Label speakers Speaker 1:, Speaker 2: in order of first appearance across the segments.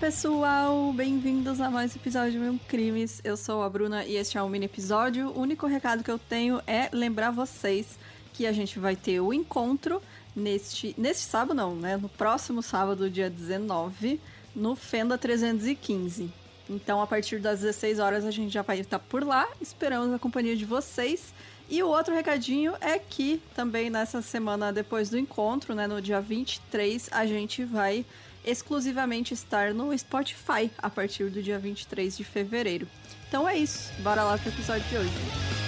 Speaker 1: pessoal, bem-vindos a mais um episódio de Meu Crimes. Eu sou a Bruna e este é um mini episódio. O único recado que eu tenho é lembrar vocês que a gente vai ter o encontro neste, neste sábado, não, né? No próximo sábado, dia 19, no Fenda 315. Então, a partir das 16 horas, a gente já vai estar por lá. Esperamos a companhia de vocês. E o outro recadinho é que também nessa semana depois do encontro, né, no dia 23, a gente vai exclusivamente estar no Spotify a partir do dia 23 de fevereiro. Então é isso, bora lá pro episódio de hoje.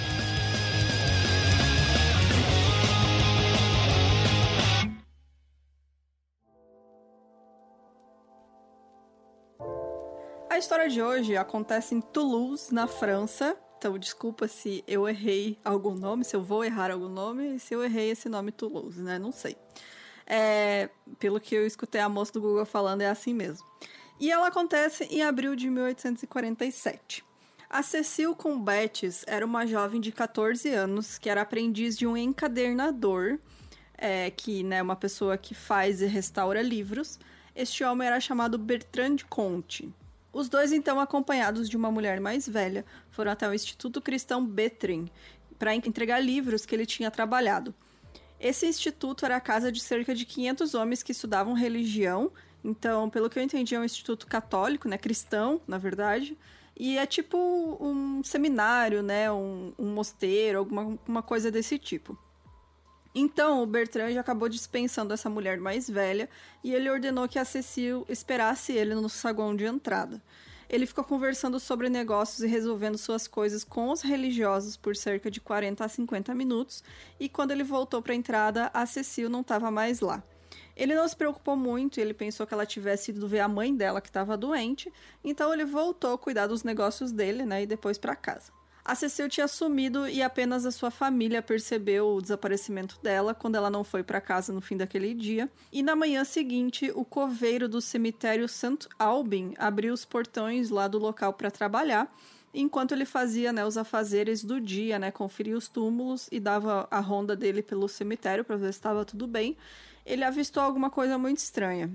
Speaker 1: A história de hoje acontece em Toulouse, na França. Então, desculpa se eu errei algum nome, se eu vou errar algum nome, se eu errei esse nome Toulouse, né? Não sei. É, pelo que eu escutei a moça do Google falando, é assim mesmo. E ela acontece em abril de 1847. A Cecil Combetes era uma jovem de 14 anos que era aprendiz de um encadernador, é, que é né, uma pessoa que faz e restaura livros. Este homem era chamado Bertrand Conte. Os dois, então, acompanhados de uma mulher mais velha, foram até o Instituto Cristão Betrin para entregar livros que ele tinha trabalhado. Esse instituto era a casa de cerca de 500 homens que estudavam religião. Então, pelo que eu entendi, é um instituto católico, né? Cristão, na verdade. E é tipo um seminário, né? Um, um mosteiro, alguma uma coisa desse tipo. Então, o Bertrand acabou dispensando essa mulher mais velha e ele ordenou que a Cecil esperasse ele no saguão de entrada. Ele ficou conversando sobre negócios e resolvendo suas coisas com os religiosos por cerca de 40 a 50 minutos, e quando ele voltou para a entrada, a Cecil não estava mais lá. Ele não se preocupou muito, ele pensou que ela tivesse ido ver a mãe dela que estava doente, então ele voltou a cuidar dos negócios dele, né, e depois para casa. A Cecil tinha sumido e apenas a sua família percebeu o desaparecimento dela quando ela não foi para casa no fim daquele dia. E na manhã seguinte, o coveiro do cemitério St. Albin abriu os portões lá do local para trabalhar. Enquanto ele fazia né, os afazeres do dia, né, conferia os túmulos e dava a ronda dele pelo cemitério para ver se estava tudo bem, ele avistou alguma coisa muito estranha.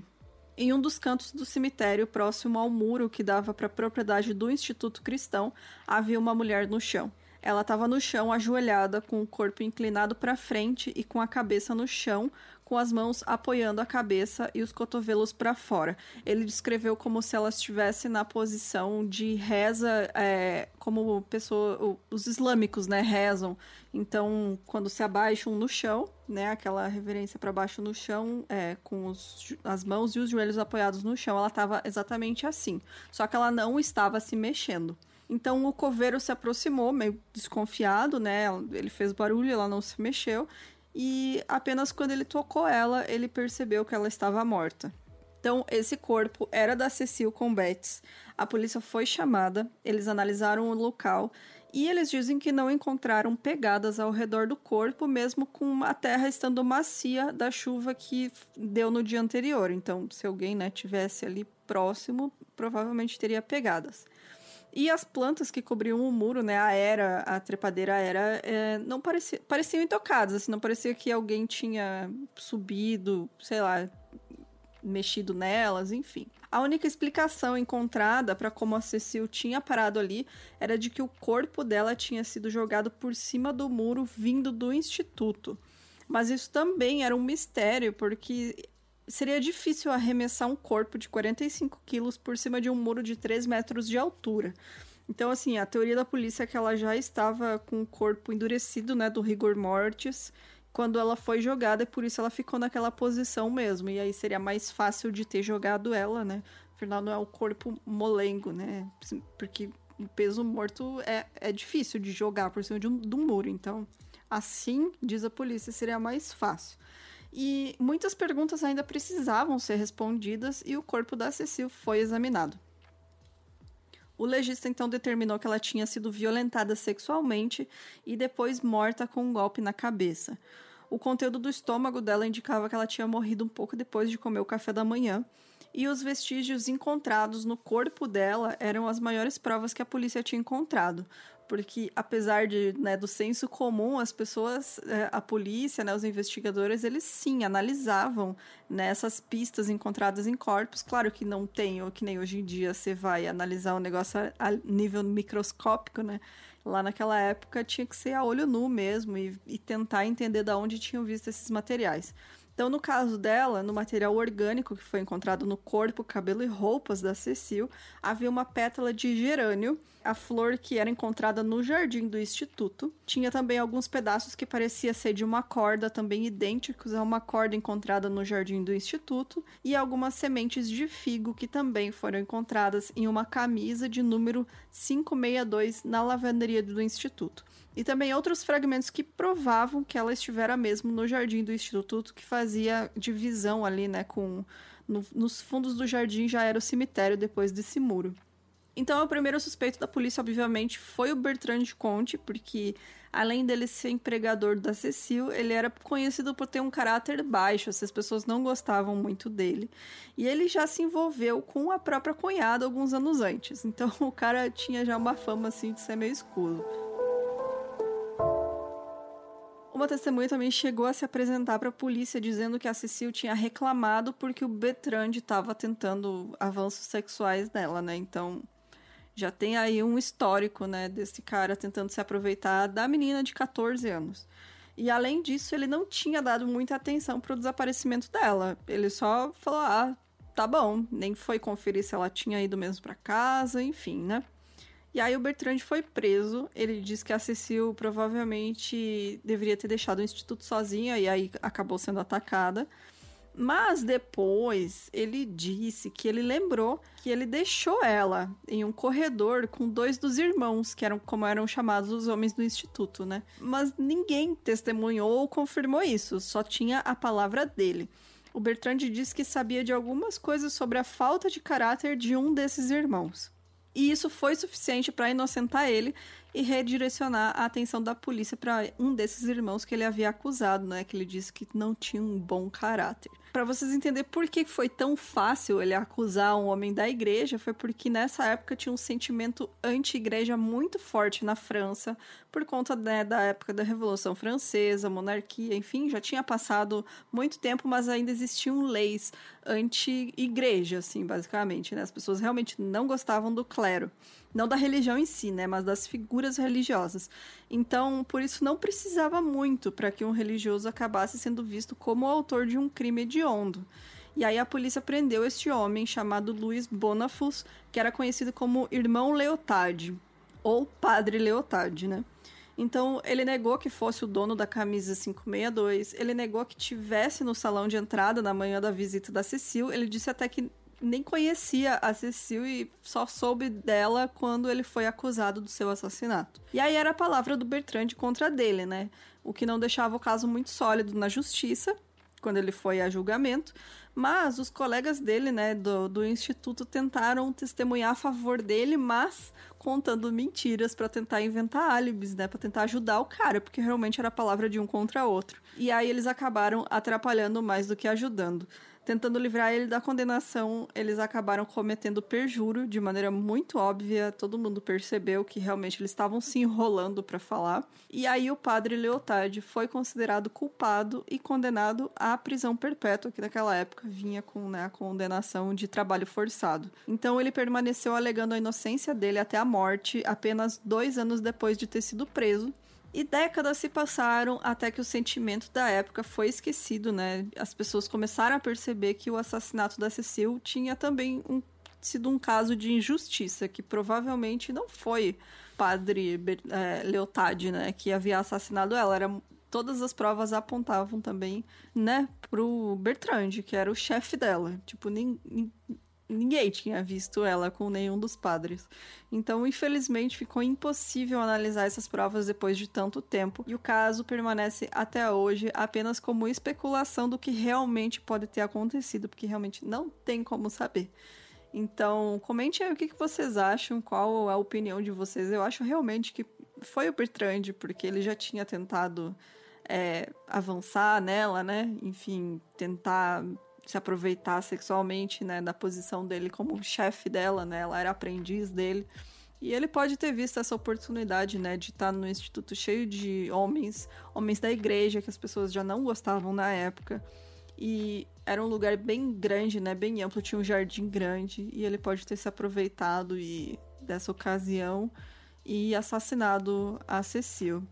Speaker 1: Em um dos cantos do cemitério, próximo ao muro que dava para a propriedade do Instituto Cristão, havia uma mulher no chão. Ela estava no chão, ajoelhada, com o corpo inclinado para frente e com a cabeça no chão, com as mãos apoiando a cabeça e os cotovelos para fora. Ele descreveu como se ela estivesse na posição de reza, é, como pessoa, os islâmicos, né, rezam. Então, quando se abaixam no chão, né, aquela reverência para baixo no chão, é, com os, as mãos e os joelhos apoiados no chão, ela estava exatamente assim. Só que ela não estava se mexendo. Então o coveiro se aproximou, meio desconfiado, né? Ele fez barulho, ela não se mexeu. E apenas quando ele tocou ela, ele percebeu que ela estava morta. Então, esse corpo era da Cecil Combetes. A polícia foi chamada, eles analisaram o local e eles dizem que não encontraram pegadas ao redor do corpo, mesmo com a terra estando macia da chuva que deu no dia anterior. Então, se alguém né, tivesse ali próximo, provavelmente teria pegadas. E as plantas que cobriam o muro, né, a era, a trepadeira era, é, não parecia, pareciam intocadas, assim, não parecia que alguém tinha subido, sei lá, mexido nelas, enfim. A única explicação encontrada para como a Cecil tinha parado ali era de que o corpo dela tinha sido jogado por cima do muro vindo do instituto. Mas isso também era um mistério, porque seria difícil arremessar um corpo de 45 quilos por cima de um muro de 3 metros de altura. Então, assim, a teoria da polícia é que ela já estava com o corpo endurecido, né, do rigor mortis, quando ela foi jogada, e por isso ela ficou naquela posição mesmo. E aí seria mais fácil de ter jogado ela, né? Afinal, não é o corpo molengo, né? Porque o peso morto é, é difícil de jogar por cima de um, de um muro. Então, assim, diz a polícia, seria mais fácil. E muitas perguntas ainda precisavam ser respondidas e o corpo da Cecil foi examinado. O legista então determinou que ela tinha sido violentada sexualmente e depois morta com um golpe na cabeça. O conteúdo do estômago dela indicava que ela tinha morrido um pouco depois de comer o café da manhã. E os vestígios encontrados no corpo dela eram as maiores provas que a polícia tinha encontrado porque apesar de né, do senso comum, as pessoas, é, a polícia, né, os investigadores, eles sim analisavam né, pistas encontradas em corpos. Claro que não tem, ou que nem hoje em dia você vai analisar um negócio a, nível microscópico, né? Lá naquela época tinha que ser a olho nu mesmo e, e tentar entender de onde tinham visto esses materiais. Então, no caso dela, no material orgânico que foi encontrado no corpo, cabelo e roupas da Cecil, havia uma pétala de gerânio, a flor que era encontrada no jardim do instituto. Tinha também alguns pedaços que parecia ser de uma corda, também idênticos a uma corda encontrada no jardim do instituto, e algumas sementes de figo que também foram encontradas em uma camisa de número 562 na lavanderia do instituto e também outros fragmentos que provavam que ela estivera mesmo no jardim do instituto, que fazia divisão ali, né, com no, nos fundos do jardim já era o cemitério depois desse muro. Então, o primeiro suspeito da polícia, obviamente, foi o Bertrand Conte, porque além dele ser empregador da Cecil, ele era conhecido por ter um caráter baixo, as pessoas não gostavam muito dele. E ele já se envolveu com a própria cunhada alguns anos antes. Então, o cara tinha já uma fama assim de ser meio escuso. Uma testemunha também chegou a se apresentar para a polícia dizendo que a Cecil tinha reclamado porque o Bertrand estava tentando avanços sexuais nela, né? Então já tem aí um histórico, né, desse cara tentando se aproveitar da menina de 14 anos. E além disso, ele não tinha dado muita atenção para o desaparecimento dela. Ele só falou: "Ah, tá bom", nem foi conferir se ela tinha ido mesmo para casa, enfim, né? E aí o Bertrand foi preso. Ele disse que a Cecil provavelmente deveria ter deixado o instituto sozinha e aí acabou sendo atacada. Mas depois ele disse que ele lembrou que ele deixou ela em um corredor com dois dos irmãos, que eram como eram chamados os homens do instituto, né? Mas ninguém testemunhou ou confirmou isso, só tinha a palavra dele. O Bertrand disse que sabia de algumas coisas sobre a falta de caráter de um desses irmãos. E isso foi suficiente para inocentar ele e redirecionar a atenção da polícia para um desses irmãos que ele havia acusado, né? Que ele disse que não tinha um bom caráter. Para vocês entenderem por que foi tão fácil ele acusar um homem da igreja, foi porque nessa época tinha um sentimento anti-igreja muito forte na França, por conta né, da época da Revolução Francesa, monarquia, enfim, já tinha passado muito tempo, mas ainda existiam leis anti-igreja, assim, basicamente, né? As pessoas realmente não gostavam do clero não da religião em si, né, mas das figuras religiosas. Então, por isso não precisava muito para que um religioso acabasse sendo visto como autor de um crime hediondo. E aí a polícia prendeu este homem chamado Luiz Bonafus, que era conhecido como Irmão Leotard, ou Padre Leotard, né? Então, ele negou que fosse o dono da camisa 562, ele negou que tivesse no salão de entrada na manhã da visita da Cecil, ele disse até que nem conhecia a Cecil e só soube dela quando ele foi acusado do seu assassinato. E aí era a palavra do Bertrand contra dele, né? O que não deixava o caso muito sólido na justiça, quando ele foi a julgamento, mas os colegas dele, né, do, do instituto, tentaram testemunhar a favor dele, mas contando mentiras para tentar inventar álibis, né, para tentar ajudar o cara, porque realmente era a palavra de um contra outro. E aí eles acabaram atrapalhando mais do que ajudando. Tentando livrar ele da condenação, eles acabaram cometendo perjúrio de maneira muito óbvia. Todo mundo percebeu que realmente eles estavam se enrolando para falar. E aí o padre Leotard foi considerado culpado e condenado à prisão perpétua, que naquela época vinha com né, a condenação de trabalho forçado. Então ele permaneceu alegando a inocência dele até a morte, apenas dois anos depois de ter sido preso. E décadas se passaram até que o sentimento da época foi esquecido, né? As pessoas começaram a perceber que o assassinato da Cecil tinha também um, sido um caso de injustiça, que provavelmente não foi padre é, né, que havia assassinado ela. Era, todas as provas apontavam também, né, pro Bertrand, que era o chefe dela. Tipo, nem, ninguém tinha visto ela com nenhum dos padres. Então, infelizmente, ficou impossível analisar essas provas depois de tanto tempo, e o caso permanece até hoje apenas como especulação do que realmente pode ter acontecido, porque realmente não tem como saber. Então, comente aí o que, vocês acham, qual a opinião de vocês. Eu acho realmente que foi o Bertrand, porque ele já tinha tentado é, avançar nela, né? Enfim, tentar se aproveitar sexualmente, né, da posição dele como chefe dela, né? Ela era aprendiz dele. E ele pode ter visto essa oportunidade, né, de estar no instituto cheio de homens, homens da igreja que as pessoas já não gostavam na época. E era um lugar bem grande, né, bem amplo, tinha um jardim grande, e ele pode ter se aproveitado e dessa ocasião e assassinado a Cecil.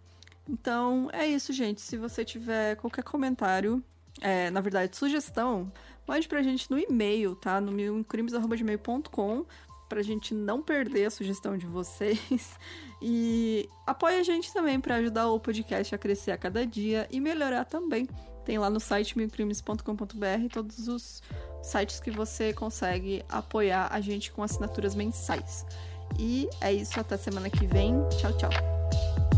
Speaker 1: Então, é isso, gente. Se você tiver qualquer comentário, é, na verdade, sugestão, mande pra gente no e-mail, tá? No crimes.gmail.com pra gente não perder a sugestão de vocês. E apoie a gente também para ajudar o podcast a crescer a cada dia e melhorar também. Tem lá no site milcrimes.com.br todos os sites que você consegue apoiar a gente com assinaturas mensais. E é isso, até semana que vem. Tchau, tchau.